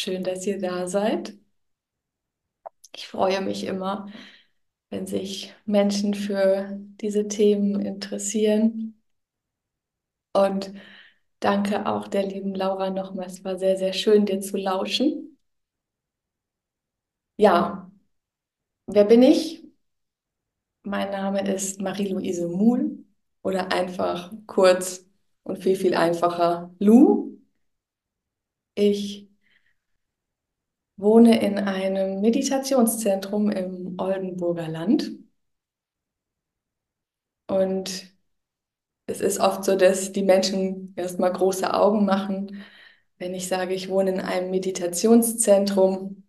Schön, dass ihr da seid. Ich freue mich immer, wenn sich Menschen für diese Themen interessieren. Und danke auch der lieben Laura nochmal. Es war sehr, sehr schön, dir zu lauschen. Ja, wer bin ich? Mein Name ist Marie-Louise Muhl oder einfach kurz und viel, viel einfacher Lou. Ich wohne in einem Meditationszentrum im Oldenburger Land. Und es ist oft so, dass die Menschen erstmal große Augen machen, wenn ich sage, ich wohne in einem Meditationszentrum.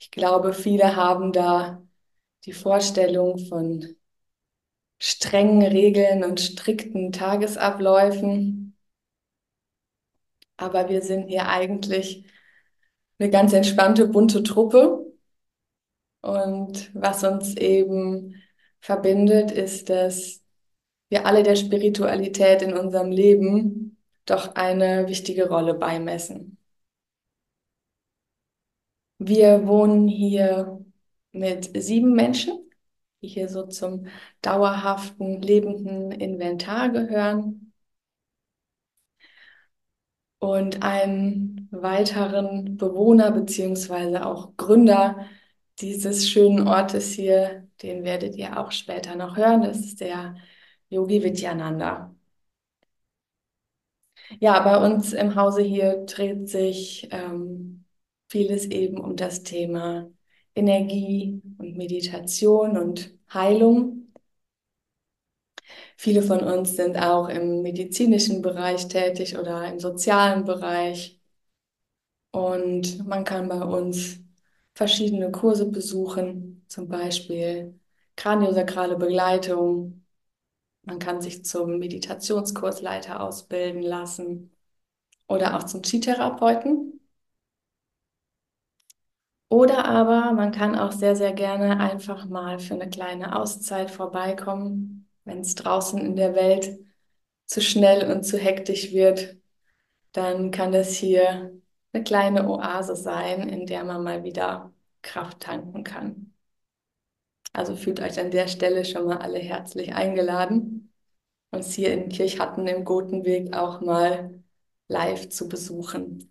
Ich glaube, viele haben da die Vorstellung von strengen Regeln und strikten Tagesabläufen. Aber wir sind hier eigentlich eine ganz entspannte, bunte Truppe. Und was uns eben verbindet, ist, dass wir alle der Spiritualität in unserem Leben doch eine wichtige Rolle beimessen. Wir wohnen hier mit sieben Menschen, die hier so zum dauerhaften, lebenden Inventar gehören und einen weiteren Bewohner beziehungsweise auch Gründer dieses schönen Ortes hier, den werdet ihr auch später noch hören. Das ist der Yogi Vidyananda. Ja, bei uns im Hause hier dreht sich ähm, vieles eben um das Thema Energie und Meditation und Heilung. Viele von uns sind auch im medizinischen Bereich tätig oder im sozialen Bereich. Und man kann bei uns verschiedene Kurse besuchen, zum Beispiel kraniosakrale Begleitung. Man kann sich zum Meditationskursleiter ausbilden lassen oder auch zum Chi-Therapeuten. Oder aber man kann auch sehr, sehr gerne einfach mal für eine kleine Auszeit vorbeikommen wenn es draußen in der Welt zu schnell und zu hektisch wird, dann kann das hier eine kleine Oase sein, in der man mal wieder Kraft tanken kann. Also fühlt euch an der Stelle schon mal alle herzlich eingeladen, uns hier in Kirchhatten im Gotenweg auch mal live zu besuchen.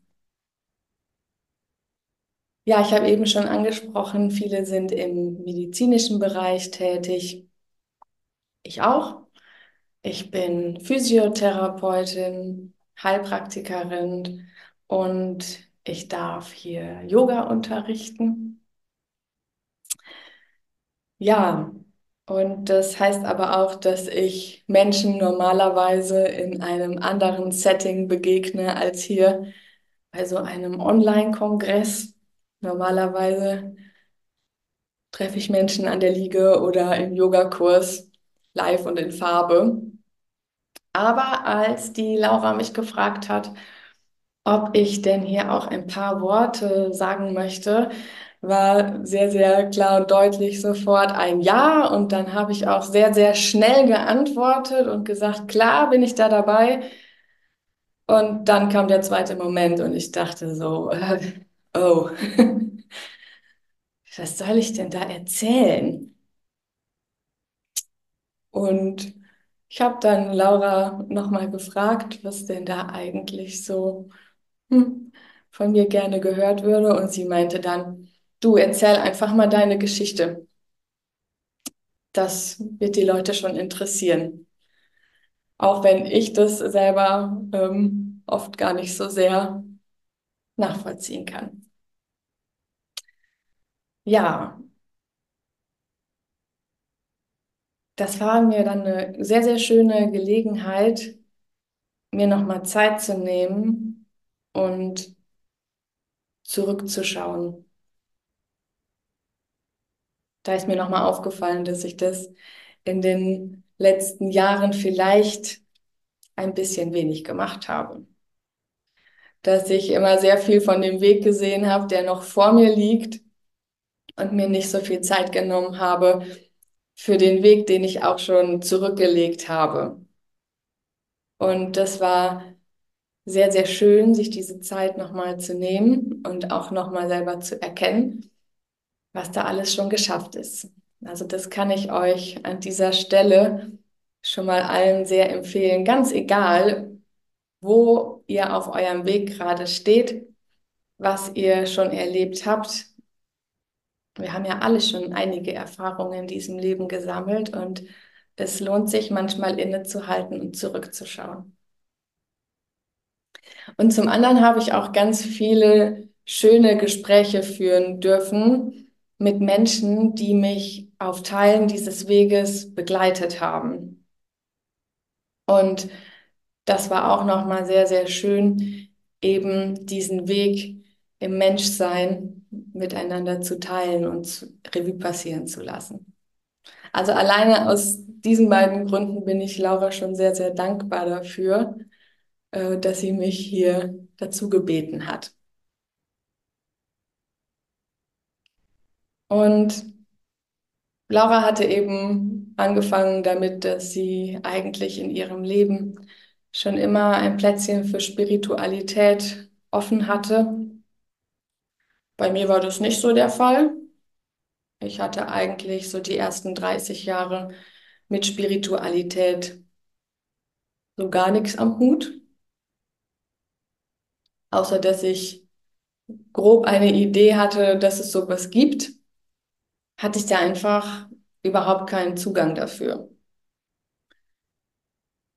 Ja, ich habe eben schon angesprochen, viele sind im medizinischen Bereich tätig. Ich auch. Ich bin Physiotherapeutin, Heilpraktikerin und ich darf hier Yoga unterrichten. Ja, und das heißt aber auch, dass ich Menschen normalerweise in einem anderen Setting begegne als hier bei so einem Online-Kongress. Normalerweise treffe ich Menschen an der Liege oder im Yogakurs live und in Farbe. Aber als die Laura mich gefragt hat, ob ich denn hier auch ein paar Worte sagen möchte, war sehr, sehr klar und deutlich sofort ein Ja. Und dann habe ich auch sehr, sehr schnell geantwortet und gesagt, klar bin ich da dabei. Und dann kam der zweite Moment und ich dachte so, äh, oh, was soll ich denn da erzählen? Und ich habe dann Laura nochmal gefragt, was denn da eigentlich so hm, von mir gerne gehört würde. Und sie meinte dann, du erzähl einfach mal deine Geschichte. Das wird die Leute schon interessieren. Auch wenn ich das selber ähm, oft gar nicht so sehr nachvollziehen kann. Ja, das war mir dann eine sehr, sehr schöne Gelegenheit, mir nochmal Zeit zu nehmen und zurückzuschauen. Da ist mir nochmal aufgefallen, dass ich das in den letzten Jahren vielleicht ein bisschen wenig gemacht habe. Dass ich immer sehr viel von dem Weg gesehen habe, der noch vor mir liegt und mir nicht so viel Zeit genommen habe, für den Weg, den ich auch schon zurückgelegt habe. Und das war sehr, sehr schön, sich diese Zeit nochmal zu nehmen und auch nochmal selber zu erkennen, was da alles schon geschafft ist. Also das kann ich euch an dieser Stelle schon mal allen sehr empfehlen, ganz egal, wo ihr auf eurem Weg gerade steht, was ihr schon erlebt habt. Wir haben ja alle schon einige Erfahrungen in diesem Leben gesammelt und es lohnt sich manchmal innezuhalten und zurückzuschauen. Und zum anderen habe ich auch ganz viele schöne Gespräche führen dürfen mit Menschen, die mich auf Teilen dieses Weges begleitet haben. Und das war auch nochmal sehr, sehr schön, eben diesen Weg im Menschsein miteinander zu teilen und Revue passieren zu lassen. Also alleine aus diesen beiden Gründen bin ich Laura schon sehr, sehr dankbar dafür, äh, dass sie mich hier dazu gebeten hat. Und Laura hatte eben angefangen damit, dass sie eigentlich in ihrem Leben schon immer ein Plätzchen für Spiritualität offen hatte. Bei mir war das nicht so der Fall. Ich hatte eigentlich so die ersten 30 Jahre mit Spiritualität so gar nichts am Hut, außer dass ich grob eine Idee hatte, dass es sowas gibt, hatte ich da einfach überhaupt keinen Zugang dafür.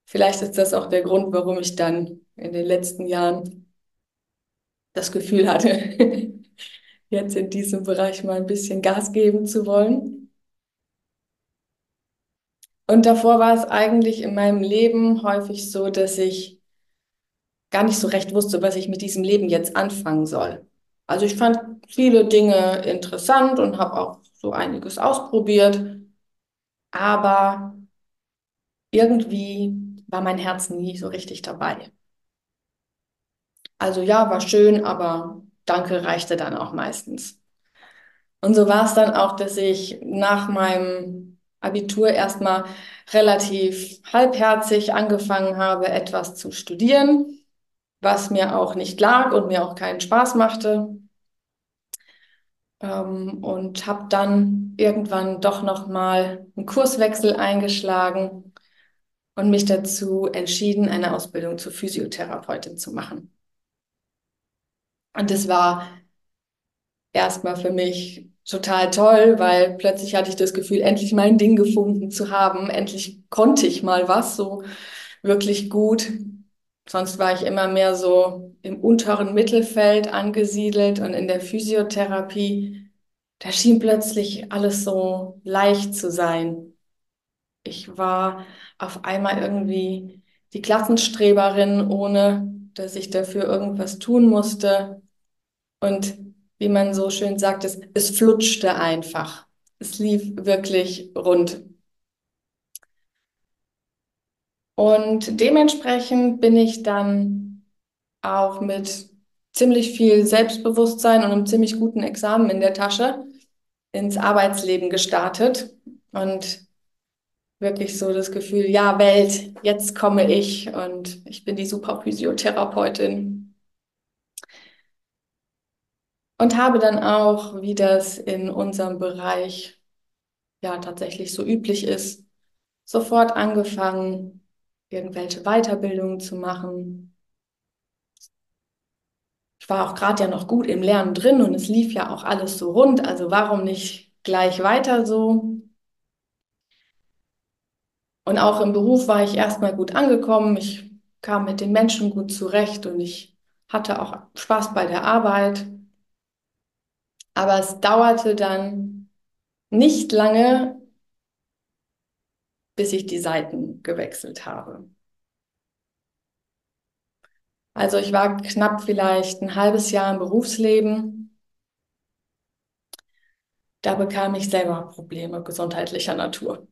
Vielleicht ist das auch der Grund, warum ich dann in den letzten Jahren das Gefühl hatte, jetzt in diesem Bereich mal ein bisschen Gas geben zu wollen. Und davor war es eigentlich in meinem Leben häufig so, dass ich gar nicht so recht wusste, was ich mit diesem Leben jetzt anfangen soll. Also ich fand viele Dinge interessant und habe auch so einiges ausprobiert, aber irgendwie war mein Herz nie so richtig dabei. Also ja, war schön, aber Danke reichte dann auch meistens. Und so war es dann auch, dass ich nach meinem Abitur erstmal relativ halbherzig angefangen habe, etwas zu studieren, was mir auch nicht lag und mir auch keinen Spaß machte. Ähm, und habe dann irgendwann doch noch mal einen Kurswechsel eingeschlagen und mich dazu entschieden, eine Ausbildung zur Physiotherapeutin zu machen. Und das war erstmal für mich total toll, weil plötzlich hatte ich das Gefühl, endlich mein Ding gefunden zu haben. Endlich konnte ich mal was so wirklich gut. Sonst war ich immer mehr so im unteren Mittelfeld angesiedelt und in der Physiotherapie, da schien plötzlich alles so leicht zu sein. Ich war auf einmal irgendwie die Klassenstreberin, ohne dass ich dafür irgendwas tun musste. Und wie man so schön sagt, es, es flutschte einfach. Es lief wirklich rund. Und dementsprechend bin ich dann auch mit ziemlich viel Selbstbewusstsein und einem ziemlich guten Examen in der Tasche ins Arbeitsleben gestartet und wirklich so das Gefühl, ja, Welt, jetzt komme ich und ich bin die super Physiotherapeutin. Und habe dann auch, wie das in unserem Bereich ja tatsächlich so üblich ist, sofort angefangen, irgendwelche Weiterbildungen zu machen. Ich war auch gerade ja noch gut im Lernen drin und es lief ja auch alles so rund, also warum nicht gleich weiter so? Und auch im Beruf war ich erstmal gut angekommen. Ich kam mit den Menschen gut zurecht und ich hatte auch Spaß bei der Arbeit. Aber es dauerte dann nicht lange, bis ich die Seiten gewechselt habe. Also ich war knapp vielleicht ein halbes Jahr im Berufsleben. Da bekam ich selber Probleme gesundheitlicher Natur.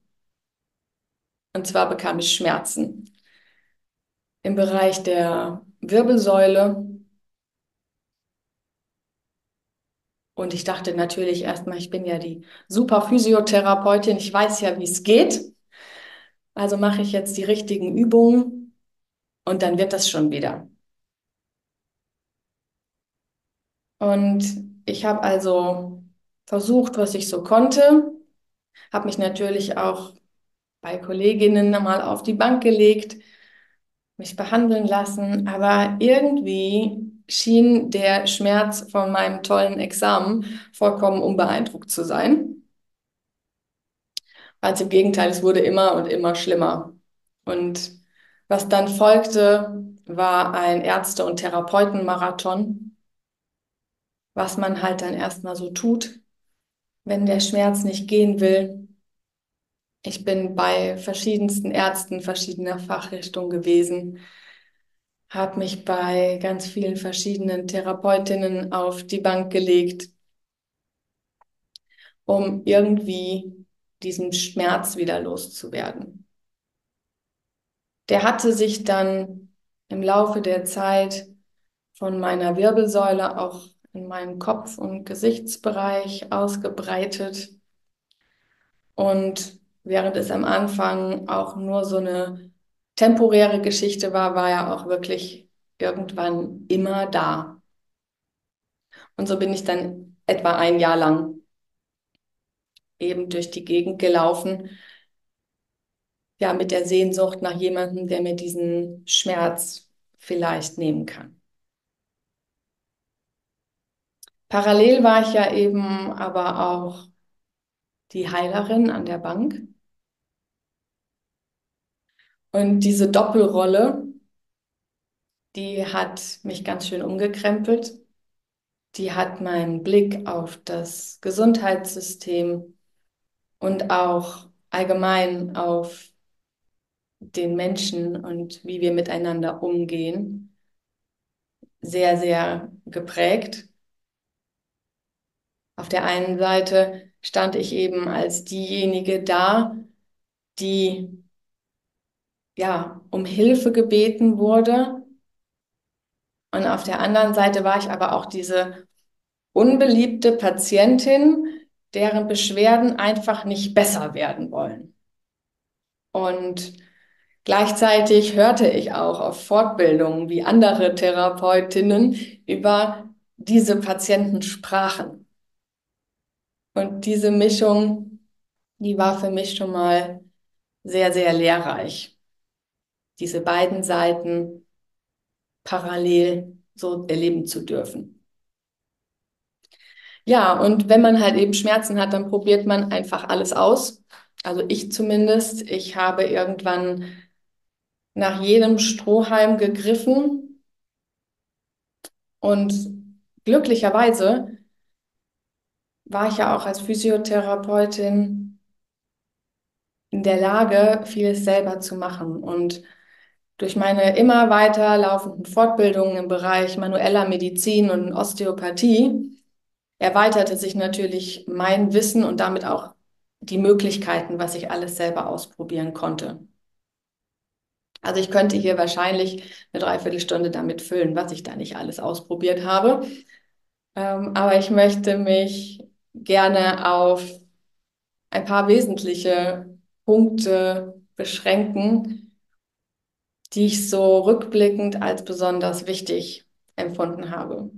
Und zwar bekam ich Schmerzen im Bereich der Wirbelsäule. Und ich dachte natürlich erstmal, ich bin ja die super Physiotherapeutin, ich weiß ja, wie es geht. Also mache ich jetzt die richtigen Übungen und dann wird das schon wieder. Und ich habe also versucht, was ich so konnte, habe mich natürlich auch bei Kolleginnen mal auf die Bank gelegt, mich behandeln lassen, aber irgendwie schien der Schmerz von meinem tollen Examen vollkommen unbeeindruckt zu sein. Ganz im Gegenteil, es wurde immer und immer schlimmer. Und was dann folgte, war ein Ärzte- und Therapeutenmarathon, was man halt dann erstmal so tut, wenn der Schmerz nicht gehen will. Ich bin bei verschiedensten Ärzten verschiedener Fachrichtungen gewesen, habe mich bei ganz vielen verschiedenen Therapeutinnen auf die Bank gelegt, um irgendwie diesen Schmerz wieder loszuwerden. Der hatte sich dann im Laufe der Zeit von meiner Wirbelsäule auch in meinen Kopf- und Gesichtsbereich ausgebreitet. Und während es am Anfang auch nur so eine temporäre Geschichte war, war er auch wirklich irgendwann immer da. Und so bin ich dann etwa ein Jahr lang eben durch die Gegend gelaufen, ja, mit der Sehnsucht nach jemandem, der mir diesen Schmerz vielleicht nehmen kann. Parallel war ich ja eben aber auch die Heilerin an der Bank. Und diese Doppelrolle, die hat mich ganz schön umgekrempelt. Die hat meinen Blick auf das Gesundheitssystem und auch allgemein auf den Menschen und wie wir miteinander umgehen, sehr, sehr geprägt. Auf der einen Seite stand ich eben als diejenige da, die ja um Hilfe gebeten wurde. Und auf der anderen Seite war ich aber auch diese unbeliebte Patientin, deren Beschwerden einfach nicht besser werden wollen. Und gleichzeitig hörte ich auch auf Fortbildungen, wie andere Therapeutinnen über diese Patienten sprachen. Und diese Mischung, die war für mich schon mal sehr, sehr lehrreich. Diese beiden Seiten parallel so erleben zu dürfen. Ja, und wenn man halt eben Schmerzen hat, dann probiert man einfach alles aus. Also ich zumindest. Ich habe irgendwann nach jedem Strohhalm gegriffen und glücklicherweise war ich ja auch als Physiotherapeutin in der Lage, vieles selber zu machen. Und durch meine immer weiter laufenden Fortbildungen im Bereich manueller Medizin und Osteopathie erweiterte sich natürlich mein Wissen und damit auch die Möglichkeiten, was ich alles selber ausprobieren konnte. Also ich könnte hier wahrscheinlich eine Dreiviertelstunde damit füllen, was ich da nicht alles ausprobiert habe. Ähm, aber ich möchte mich gerne auf ein paar wesentliche Punkte beschränken, die ich so rückblickend als besonders wichtig empfunden habe.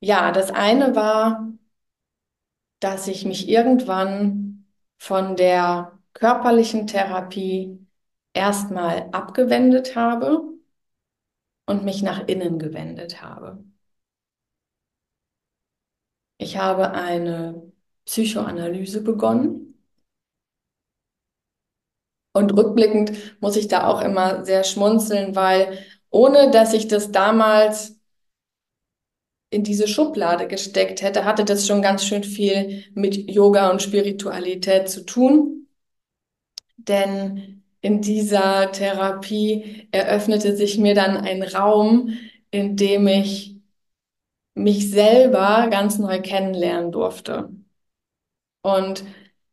Ja, das eine war, dass ich mich irgendwann von der körperlichen Therapie erstmal abgewendet habe und mich nach innen gewendet habe. Ich habe eine Psychoanalyse begonnen. Und rückblickend muss ich da auch immer sehr schmunzeln, weil ohne dass ich das damals in diese Schublade gesteckt hätte, hatte das schon ganz schön viel mit Yoga und Spiritualität zu tun. Denn in dieser Therapie eröffnete sich mir dann ein Raum, in dem ich mich selber ganz neu kennenlernen durfte. Und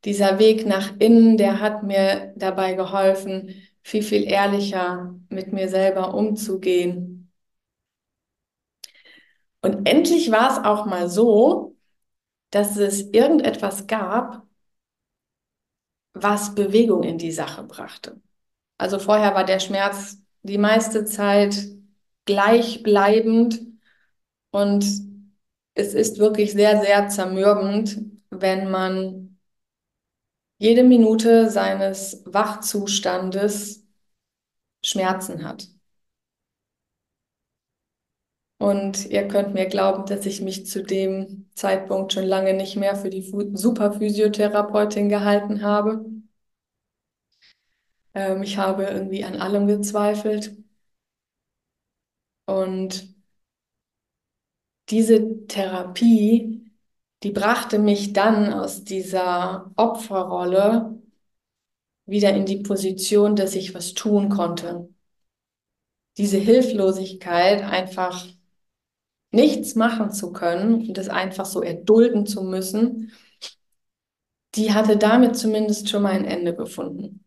dieser Weg nach innen, der hat mir dabei geholfen, viel, viel ehrlicher mit mir selber umzugehen. Und endlich war es auch mal so, dass es irgendetwas gab, was Bewegung in die Sache brachte. Also vorher war der Schmerz die meiste Zeit gleichbleibend Und es ist wirklich sehr, sehr zermürbend, wenn man jede Minute seines Wachzustandes Schmerzen hat. Und ihr könnt mir glauben, dass ich mich zu dem Zeitpunkt schon lange nicht mehr für die Superphysiotherapeutin gehalten habe. Ähm, ich habe irgendwie an allem gezweifelt. Und diese Therapie, die brachte mich dann aus dieser Opferrolle wieder in die Position, dass ich was tun konnte. Diese Hilflosigkeit einfach nichts machen zu können und das einfach so erdulden zu müssen, die hatte damit zumindest schon mal ein Ende gefunden.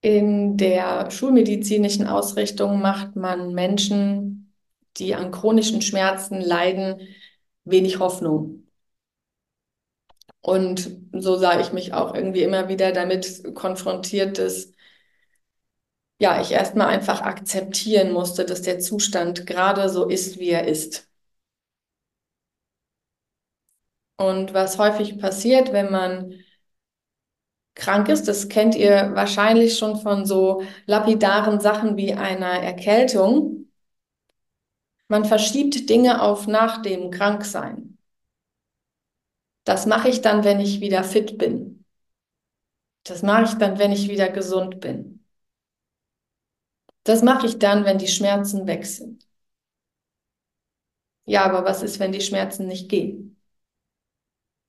In der schulmedizinischen Ausrichtung macht man Menschen, die an chronischen Schmerzen leiden, wenig Hoffnung. Und so sah ich mich auch irgendwie immer wieder damit konfrontiert, dass ja, ich erstmal einfach akzeptieren musste, dass der Zustand gerade so ist, wie er ist. Und was häufig passiert, wenn man krank ist, das kennt ihr wahrscheinlich schon von so lapidaren Sachen wie einer Erkältung. Man verschiebt Dinge auf nach dem Kranksein. Das mache ich dann, wenn ich wieder fit bin. Das mache ich dann, wenn ich wieder gesund bin. Das mache ich dann, wenn die Schmerzen weg sind. Ja, aber was ist, wenn die Schmerzen nicht gehen?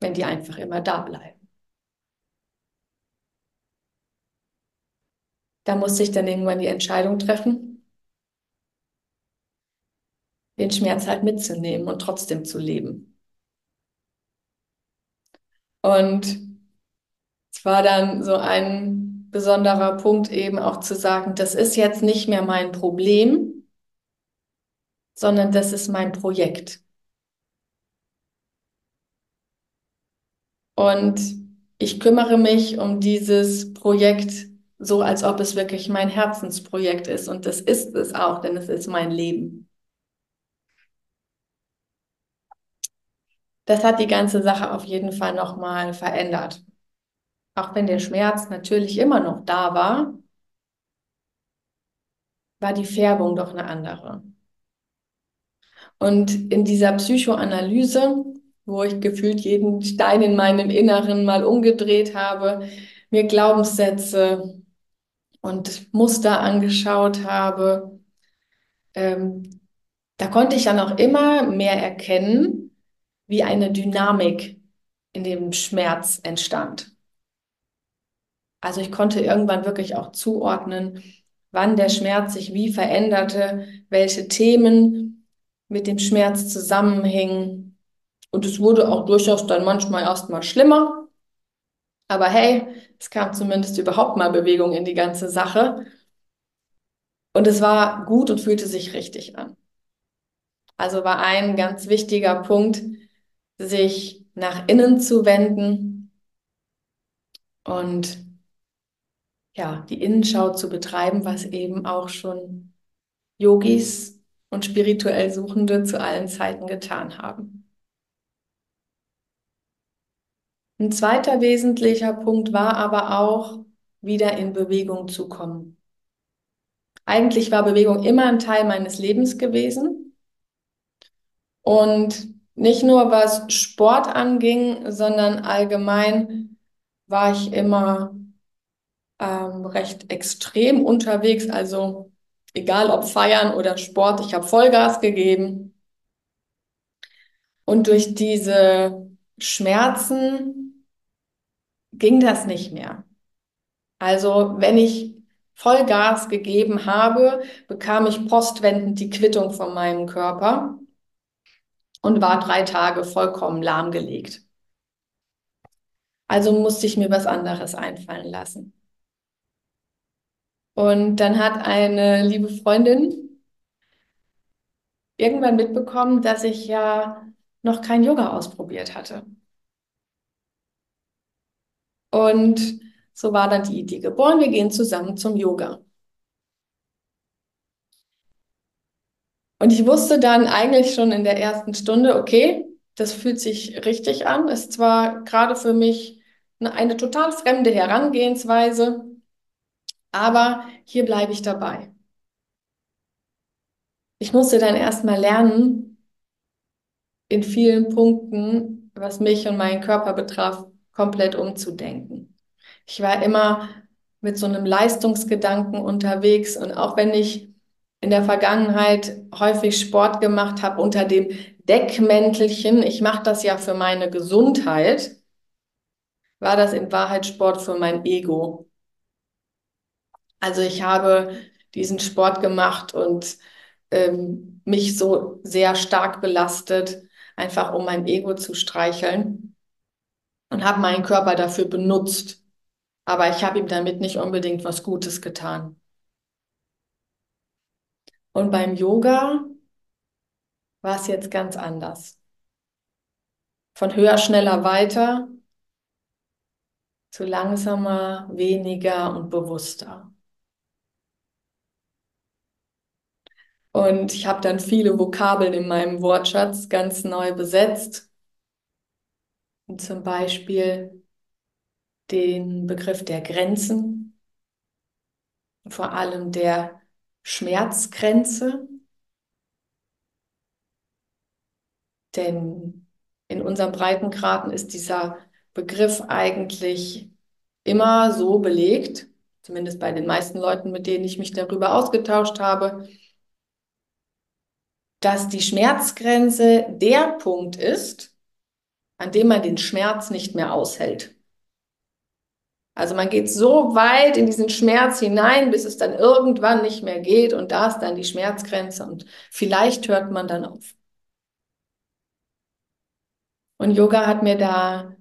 Wenn die einfach immer da bleiben? Da muss ich dann irgendwann die Entscheidung treffen, den Schmerz halt mitzunehmen und trotzdem zu leben. Und es war dann so ein besonderer Punkt eben auch zu sagen, das ist jetzt nicht mehr mein Problem, sondern das ist mein Projekt. Und ich kümmere mich um dieses Projekt so, als ob es wirklich mein Herzensprojekt ist. Und das ist es auch, denn es ist mein Leben. Das hat die ganze Sache auf jeden Fall nochmal verändert. Auch wenn der Schmerz natürlich immer noch da war, war die Färbung doch eine andere. Und in dieser Psychoanalyse, wo ich gefühlt jeden Stein in meinem Inneren mal umgedreht habe, mir Glaubenssätze und Muster angeschaut habe, ähm, da konnte ich dann auch immer mehr erkennen, wie eine Dynamik in dem Schmerz entstand. Also ich konnte irgendwann wirklich auch zuordnen, wann der Schmerz sich wie veränderte, welche Themen mit dem Schmerz zusammenhingen. Und es wurde auch durchaus dann manchmal erstmal schlimmer. Aber hey, es kam zumindest überhaupt mal Bewegung in die ganze Sache. Und es war gut und fühlte sich richtig an. Also war ein ganz wichtiger Punkt, sich nach innen zu wenden und ja, die Innenschau zu betreiben, was eben auch schon Yogis und spirituell Suchende zu allen Zeiten getan haben. Ein zweiter wesentlicher Punkt war aber auch, wieder in Bewegung zu kommen. Eigentlich war Bewegung immer ein Teil meines Lebens gewesen. Und nicht nur was Sport anging, sondern allgemein war ich immer ähm, recht extrem unterwegs. Also egal ob Feiern oder Sport, ich habe Vollgas gegeben. Und durch diese Schmerzen ging das nicht mehr. Also wenn ich Vollgas gegeben habe, bekam ich postwendend die Quittung von meinem Körper und war drei Tage vollkommen lahmgelegt. Also musste ich mir was anderes einfallen lassen. Und dann hat eine liebe Freundin irgendwann mitbekommen, dass ich ja noch kein Yoga ausprobiert hatte. Und so war dann die Idee geboren, wir gehen zusammen zum Yoga. Und ich wusste dann eigentlich schon in der ersten Stunde, okay, das fühlt sich richtig an. Ist zwar gerade für mich eine, eine total fremde Herangehensweise, aber hier bleibe ich dabei. Ich musste dann erstmal lernen, in vielen Punkten, was mich und meinen Körper betraf, komplett umzudenken. Ich war immer mit so einem Leistungsgedanken unterwegs und auch wenn ich in der Vergangenheit häufig Sport gemacht habe unter dem Deckmäntelchen, ich mache das ja für meine Gesundheit, war das in Wahrheit Sport für mein Ego. Also ich habe diesen Sport gemacht und ähm, mich so sehr stark belastet, einfach um mein Ego zu streicheln und habe meinen Körper dafür benutzt. Aber ich habe ihm damit nicht unbedingt was Gutes getan. Und beim Yoga war es jetzt ganz anders. Von höher, schneller, weiter zu langsamer, weniger und bewusster. Und ich habe dann viele Vokabeln in meinem Wortschatz ganz neu besetzt. Und zum Beispiel den Begriff der Grenzen, vor allem der Schmerzgrenze. Denn in unserem Breitengraden ist dieser Begriff eigentlich immer so belegt, zumindest bei den meisten Leuten, mit denen ich mich darüber ausgetauscht habe, dass die Schmerzgrenze der Punkt ist, an dem man den Schmerz nicht mehr aushält. Also man geht so weit in diesen Schmerz hinein, bis es dann irgendwann nicht mehr geht und da ist dann die Schmerzgrenze und vielleicht hört man dann auf. Und Yoga hat mir da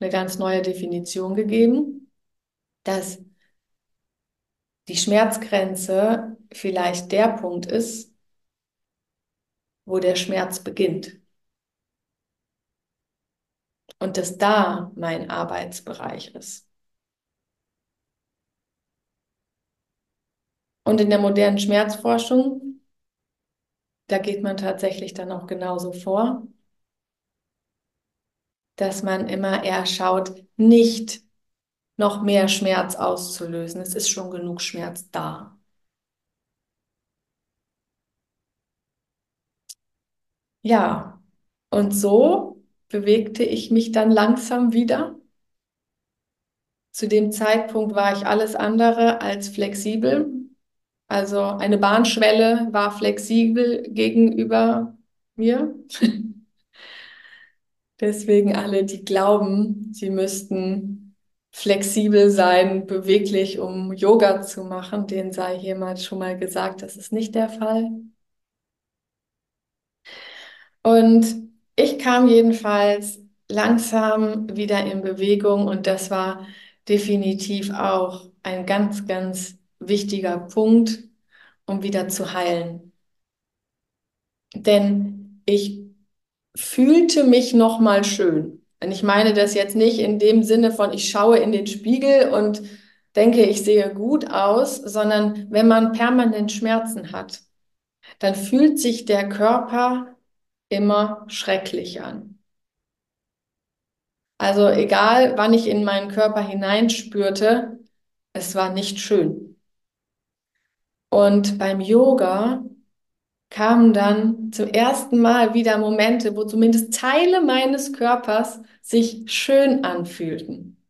eine ganz neue Definition gegeben, dass die Schmerzgrenze vielleicht der Punkt ist, wo der Schmerz beginnt. Und dass da mein Arbeitsbereich ist. Und in der modernen Schmerzforschung, da geht man tatsächlich dann auch genauso vor, dass man immer eher schaut, nicht noch mehr Schmerz auszulösen. Es ist schon genug Schmerz da. Ja, und so bewegte ich mich dann langsam wieder. Zu dem Zeitpunkt war ich alles andere als flexibel. Also eine Bahnschwelle war flexibel gegenüber mir. Deswegen alle, die glauben, sie müssten flexibel sein, beweglich, um Yoga zu machen, denen sei hiermit schon mal gesagt, das ist nicht der Fall. Und ich kam jedenfalls langsam wieder in Bewegung und das war definitiv auch ein ganz, ganz wichtiger Punkt, um wieder zu heilen. Denn ich fühlte mich noch mal schön. Und ich meine das jetzt nicht in dem Sinne von, ich schaue in den Spiegel und denke, ich sehe gut aus, sondern wenn man permanent Schmerzen hat, dann fühlt sich der Körper immer schrecklich an. Also egal, wann ich in meinen Körper hineinspürte, es war nicht schön. Und beim Yoga kamen dann zum ersten Mal wieder Momente, wo zumindest Teile meines Körpers sich schön anfühlten.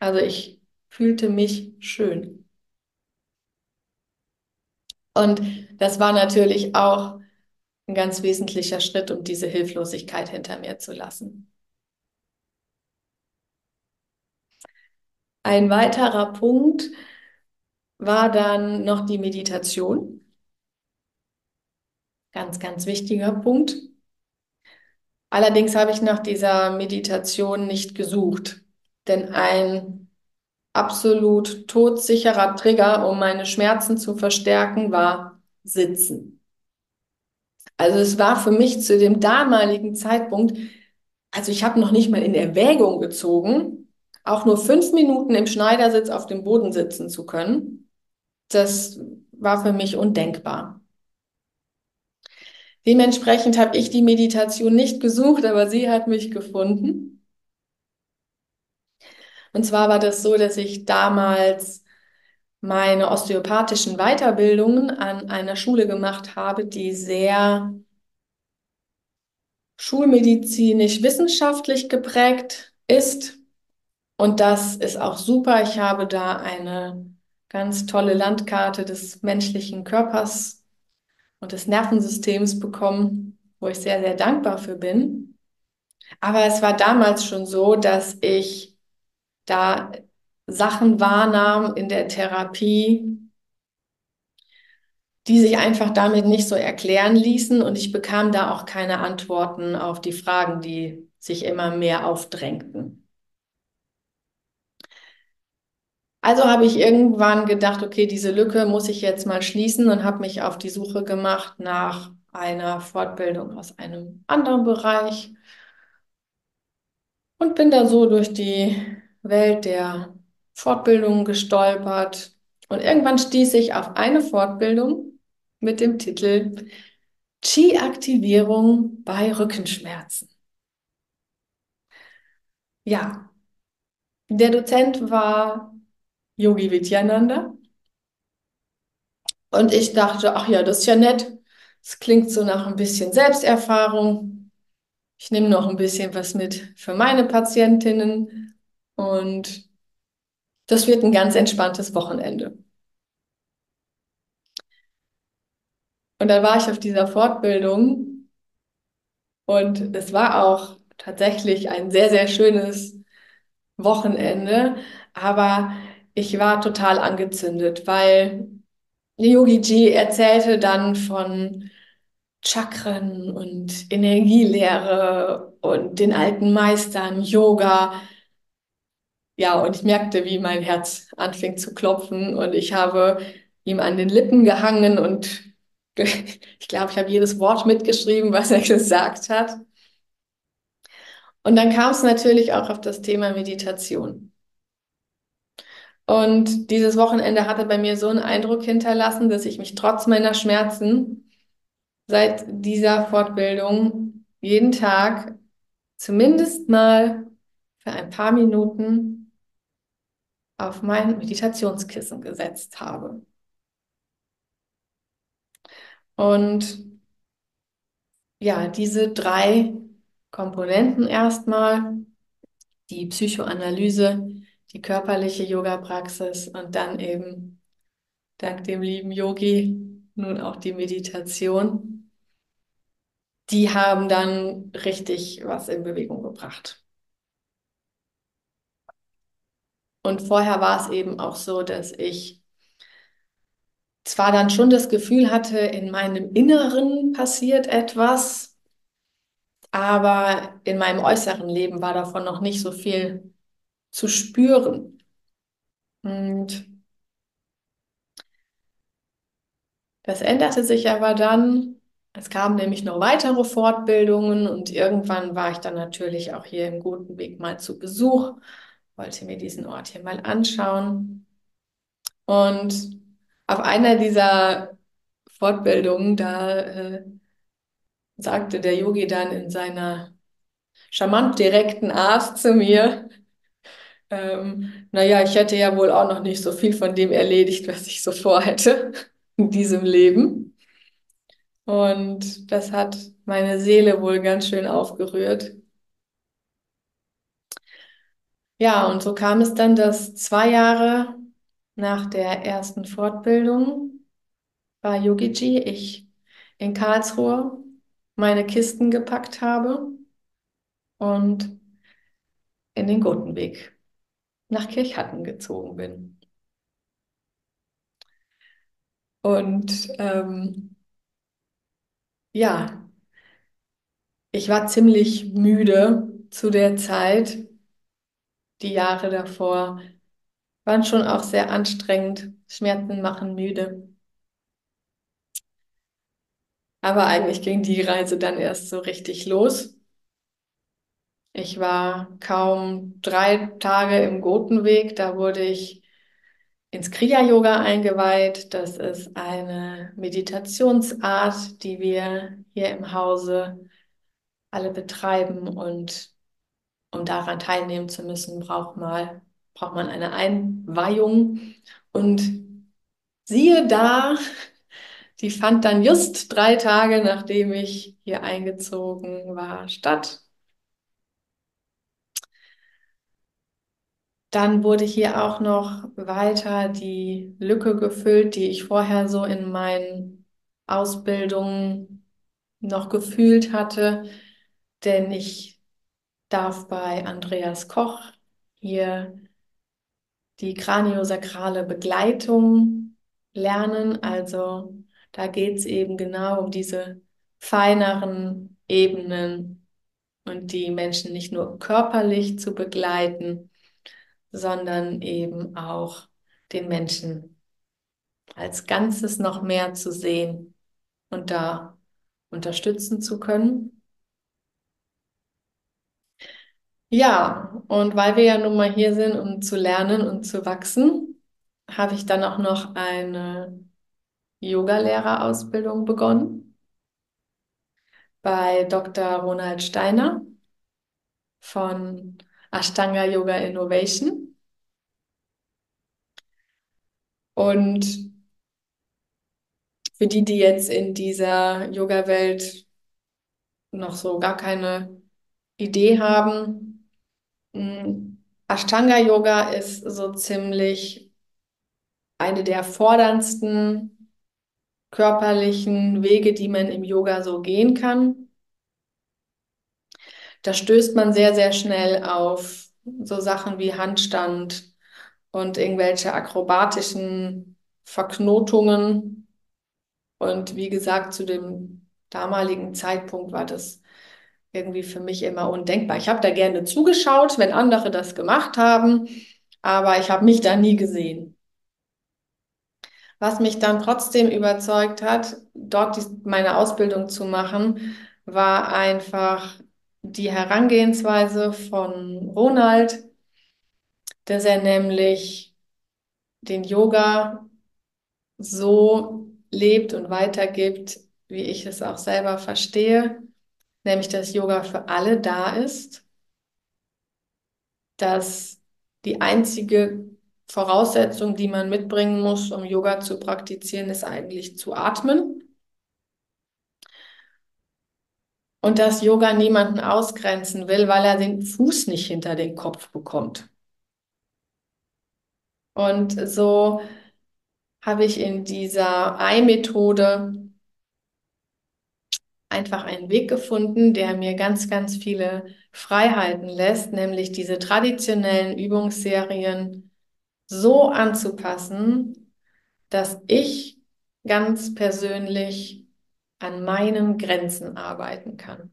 Also ich fühlte mich schön. Und das war natürlich auch ein ganz wesentlicher Schritt, um diese Hilflosigkeit hinter mir zu lassen. Ein weiterer Punkt war dann noch die Meditation. Ganz, ganz wichtiger Punkt. Allerdings habe ich nach dieser Meditation nicht gesucht, denn ein absolut todsicherer Trigger, um meine Schmerzen zu verstärken, war Sitzen. Also es war für mich zu dem damaligen Zeitpunkt, also ich habe noch nicht mal in Erwägung gezogen, auch nur fünf Minuten im Schneidersitz auf dem Boden sitzen zu können. Das war für mich undenkbar. Dementsprechend habe ich die Meditation nicht gesucht, aber sie hat mich gefunden. Und zwar war das so, dass ich damals meine osteopathischen Weiterbildungen an einer Schule gemacht habe, die sehr schulmedizinisch-wissenschaftlich geprägt ist. Und das ist auch super. Ich habe da eine ganz tolle Landkarte des menschlichen Körpers und des Nervensystems bekommen, wo ich sehr, sehr dankbar für bin. Aber es war damals schon so, dass ich da Sachen wahrnahm in der Therapie, die sich einfach damit nicht so erklären ließen und ich bekam da auch keine Antworten auf die Fragen, die sich immer mehr aufdrängten. Also habe ich irgendwann gedacht, okay, diese Lücke muss ich jetzt mal schließen und habe mich auf die Suche gemacht nach einer Fortbildung aus einem anderen Bereich und bin da so durch die Welt der Fortbildungen gestolpert. Und irgendwann stieß ich auf eine Fortbildung mit dem Titel Qi-Aktivierung bei Rückenschmerzen. Ja, der Dozent war Yogi Vidyananda. Und ich dachte, ach ja, das ist ja nett. Es klingt so nach ein bisschen Selbsterfahrung. Ich nehme noch ein bisschen was mit für meine Patientinnen und das wird ein ganz entspanntes Wochenende. Und dann war ich auf dieser Fortbildung und es war auch tatsächlich ein sehr, sehr schönes Wochenende, aber ich war total angezündet, weil Yogi Ji erzählte dann von Chakren und Energielehre und den alten Meistern, Yoga. Ja, und ich merkte, wie mein Herz anfing zu klopfen und ich habe ihm an den Lippen gehangen und ich glaube, ich habe jedes Wort mitgeschrieben, was er gesagt hat. Und dann kam es natürlich auch auf das Thema Meditation. Und dieses Wochenende hatte bei mir so einen Eindruck hinterlassen, dass ich mich trotz meiner Schmerzen seit dieser Fortbildung jeden Tag zumindest mal für ein paar Minuten auf mein Meditationskissen gesetzt habe. Und ja, diese drei Komponenten erstmal, die Psychoanalyse, die körperliche Yoga-Praxis und dann eben dank dem lieben Yogi nun auch die Meditation. Die haben dann richtig was in Bewegung gebracht. Und vorher war es eben auch so, dass ich zwar dann schon das Gefühl hatte, in meinem Inneren passiert etwas, aber in meinem äußeren Leben war davon noch nicht so viel zu spüren. Und das änderte sich aber dann. Es kamen nämlich noch weitere Fortbildungen und irgendwann war ich dann natürlich auch hier im Guten Weg mal zu Besuch, wollte mir diesen Ort hier mal anschauen. Und auf einer dieser Fortbildungen, da äh, sagte der Yogi dann in seiner charmant direkten Art zu mir, ähm, naja, ich hätte ja wohl auch noch nicht so viel von dem erledigt, was ich so vorhätte in diesem Leben. Und das hat meine Seele wohl ganz schön aufgerührt. Ja, und so kam es dann, dass zwei Jahre nach der ersten Fortbildung bei Yogiji ich in Karlsruhe meine Kisten gepackt habe und in den Gotenweg nach Kirchhatten gezogen bin. Und ähm, ja, ich war ziemlich müde zu der Zeit. Die Jahre davor waren schon auch sehr anstrengend. Schmerzen machen müde. Aber eigentlich ging die Reise dann erst so richtig los. Ich war kaum drei Tage im Gotenweg, da wurde ich ins Kriya-Yoga eingeweiht. Das ist eine Meditationsart, die wir hier im Hause alle betreiben. Und um daran teilnehmen zu müssen, braucht, mal, braucht man eine Einweihung. Und siehe da, die fand dann just drei Tage, nachdem ich hier eingezogen war, statt. Dann wurde hier auch noch weiter die Lücke gefüllt, die ich vorher so in meinen Ausbildungen noch gefühlt hatte, denn ich darf bei Andreas Koch hier die kraniosakrale Begleitung lernen. Also da geht es eben genau um diese feineren Ebenen und die Menschen nicht nur körperlich zu begleiten, sondern eben auch den Menschen als Ganzes noch mehr zu sehen und da unterstützen zu können. Ja, und weil wir ja nun mal hier sind, um zu lernen und zu wachsen, habe ich dann auch noch eine Yogalehrerausbildung begonnen bei Dr. Ronald Steiner von Ashtanga Yoga Innovation. Und für die, die jetzt in dieser Yoga-Welt noch so gar keine Idee haben, hm, Ashtanga Yoga ist so ziemlich eine der forderndsten körperlichen Wege, die man im Yoga so gehen kann. Da stößt man sehr, sehr schnell auf so Sachen wie Handstand, und irgendwelche akrobatischen Verknotungen. Und wie gesagt, zu dem damaligen Zeitpunkt war das irgendwie für mich immer undenkbar. Ich habe da gerne zugeschaut, wenn andere das gemacht haben, aber ich habe mich da nie gesehen. Was mich dann trotzdem überzeugt hat, dort die, meine Ausbildung zu machen, war einfach die Herangehensweise von Ronald, dass er nämlich den Yoga so lebt und weitergibt, wie ich es auch selber verstehe, nämlich dass Yoga für alle da ist, dass die einzige Voraussetzung, die man mitbringen muss, um Yoga zu praktizieren, ist eigentlich zu atmen. Und dass Yoga niemanden ausgrenzen will, weil er den Fuß nicht hinter den Kopf bekommt. Und so habe ich in dieser Ei-Methode einfach einen Weg gefunden, der mir ganz, ganz viele Freiheiten lässt, nämlich diese traditionellen Übungsserien so anzupassen, dass ich ganz persönlich an meinen Grenzen arbeiten kann.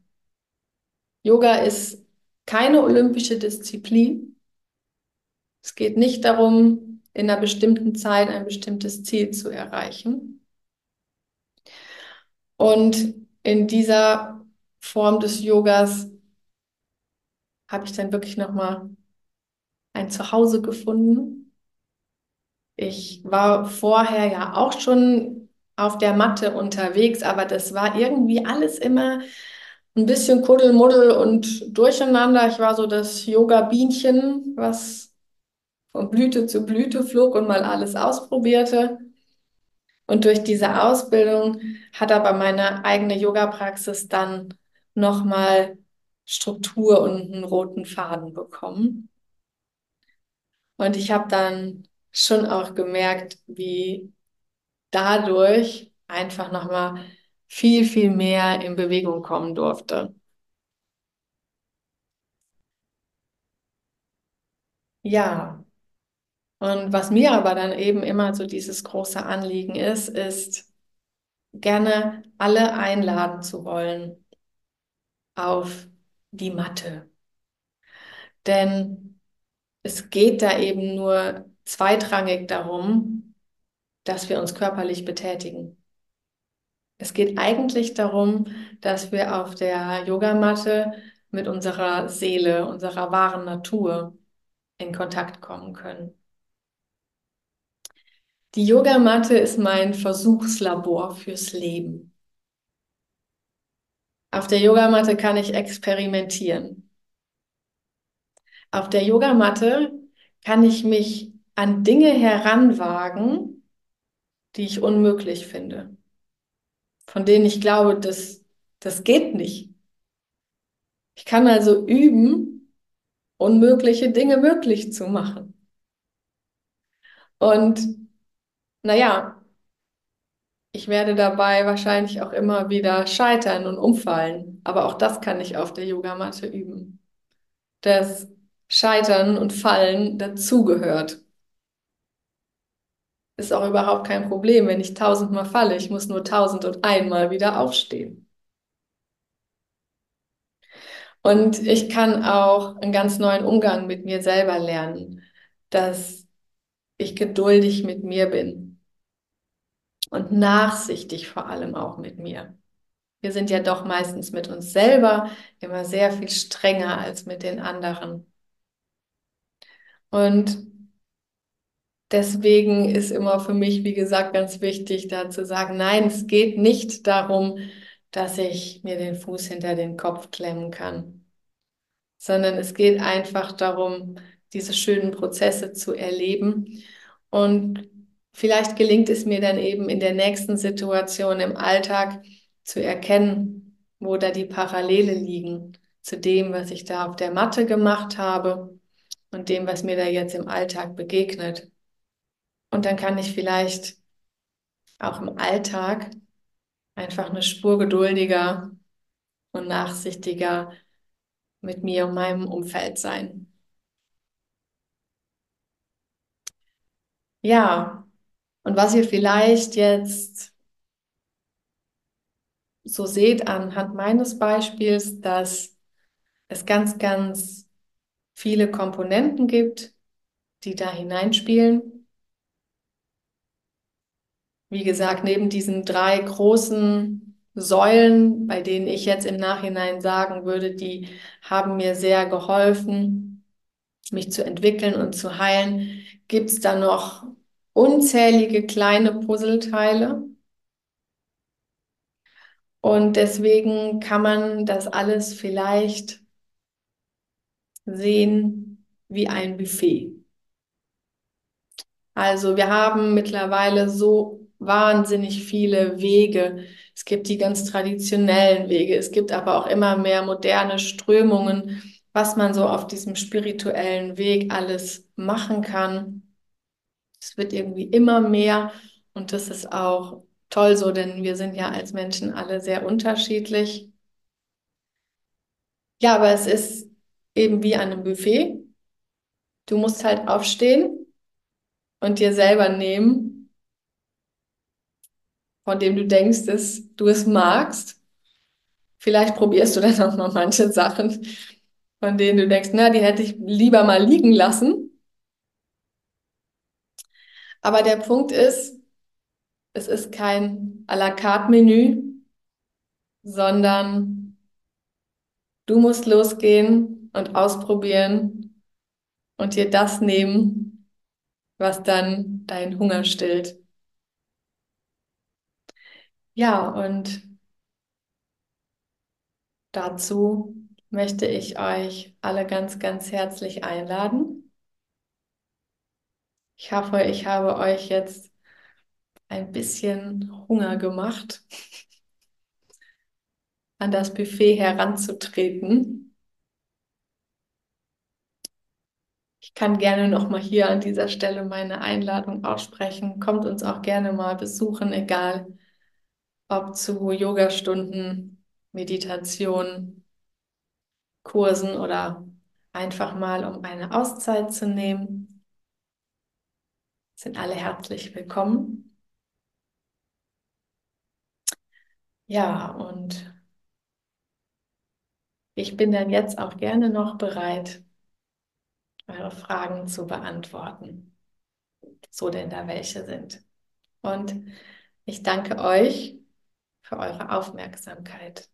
Yoga ist keine olympische Disziplin. Es geht nicht darum, in einer bestimmten Zeit ein bestimmtes Ziel zu erreichen. Und in dieser Form des Yogas habe ich dann wirklich nochmal ein Zuhause gefunden. Ich war vorher ja auch schon auf der Matte unterwegs, aber das war irgendwie alles immer ein bisschen Kuddelmuddel und durcheinander. Ich war so das Yoga-Bienchen, was von Blüte zu Blüte flog und mal alles ausprobierte. Und durch diese Ausbildung hat aber meine eigene Yoga-Praxis dann nochmal Struktur und einen roten Faden bekommen. Und ich habe dann schon auch gemerkt, wie dadurch einfach nochmal viel, viel mehr in Bewegung kommen durfte. Ja, und was mir aber dann eben immer so dieses große Anliegen ist, ist gerne alle einladen zu wollen auf die Matte. Denn es geht da eben nur zweitrangig darum, dass wir uns körperlich betätigen. Es geht eigentlich darum, dass wir auf der Yogamatte mit unserer Seele, unserer wahren Natur in Kontakt kommen können. Die Yogamatte ist mein Versuchslabor fürs Leben. Auf der Yogamatte kann ich experimentieren. Auf der Yogamatte kann ich mich an Dinge heranwagen, die ich unmöglich finde, von denen ich glaube, das, das geht nicht. Ich kann also üben, unmögliche Dinge möglich zu machen. Und naja, ich werde dabei wahrscheinlich auch immer wieder scheitern und umfallen. Aber auch das kann ich auf der Yogamatte üben. Das Scheitern und Fallen dazugehört. Ist auch überhaupt kein Problem, wenn ich tausendmal falle. Ich muss nur tausend und einmal wieder aufstehen. Und ich kann auch einen ganz neuen Umgang mit mir selber lernen, dass ich geduldig mit mir bin und nachsichtig vor allem auch mit mir. Wir sind ja doch meistens mit uns selber immer sehr viel strenger als mit den anderen. Und deswegen ist immer für mich, wie gesagt, ganz wichtig, da zu sagen, nein, es geht nicht darum, dass ich mir den Fuß hinter den Kopf klemmen kann, sondern es geht einfach darum, diese schönen Prozesse zu erleben. Und vielleicht gelingt es mir dann eben in der nächsten Situation im Alltag zu erkennen, wo da die Parallele liegen zu dem, was ich da auf der Matte gemacht habe und dem, was mir da jetzt im Alltag begegnet. Und dann kann ich vielleicht auch im Alltag einfach eine Spur geduldiger und nachsichtiger mit mir und meinem Umfeld sein. Ja, und was ihr vielleicht jetzt so seht anhand meines Beispiels, dass es ganz, ganz viele Komponenten gibt, die da hineinspielen. Wie gesagt, neben diesen drei großen Säulen, bei denen ich jetzt im Nachhinein sagen würde, die haben mir sehr geholfen, mich zu entwickeln und zu heilen, gibt es da noch unzählige kleine Puzzleteile. Und deswegen kann man das alles vielleicht sehen wie ein Buffet. Also wir haben mittlerweile so wahnsinnig viele Wege. Es gibt die ganz traditionellen Wege. Es gibt aber auch immer mehr moderne Strömungen, was man so auf diesem spirituellen Weg alles machen kann. Es wird irgendwie immer mehr und das ist auch toll so, denn wir sind ja als Menschen alle sehr unterschiedlich. Ja, aber es ist eben wie an einem Buffet. Du musst halt aufstehen und dir selber nehmen, von dem du denkst, dass du es magst. Vielleicht probierst du dann auch noch manche Sachen, von denen du denkst, na, die hätte ich lieber mal liegen lassen. Aber der Punkt ist, es ist kein à la carte Menü, sondern du musst losgehen und ausprobieren und dir das nehmen, was dann deinen Hunger stillt. Ja, und dazu möchte ich euch alle ganz, ganz herzlich einladen. Ich hoffe, ich habe euch jetzt ein bisschen Hunger gemacht, an das Buffet heranzutreten. Ich kann gerne noch mal hier an dieser Stelle meine Einladung aussprechen. Kommt uns auch gerne mal besuchen, egal ob zu Yogastunden, Meditation, Kursen oder einfach mal, um eine Auszeit zu nehmen. Sind alle herzlich willkommen. Ja, und ich bin dann jetzt auch gerne noch bereit, eure Fragen zu beantworten, so denn da welche sind. Und ich danke euch für eure Aufmerksamkeit.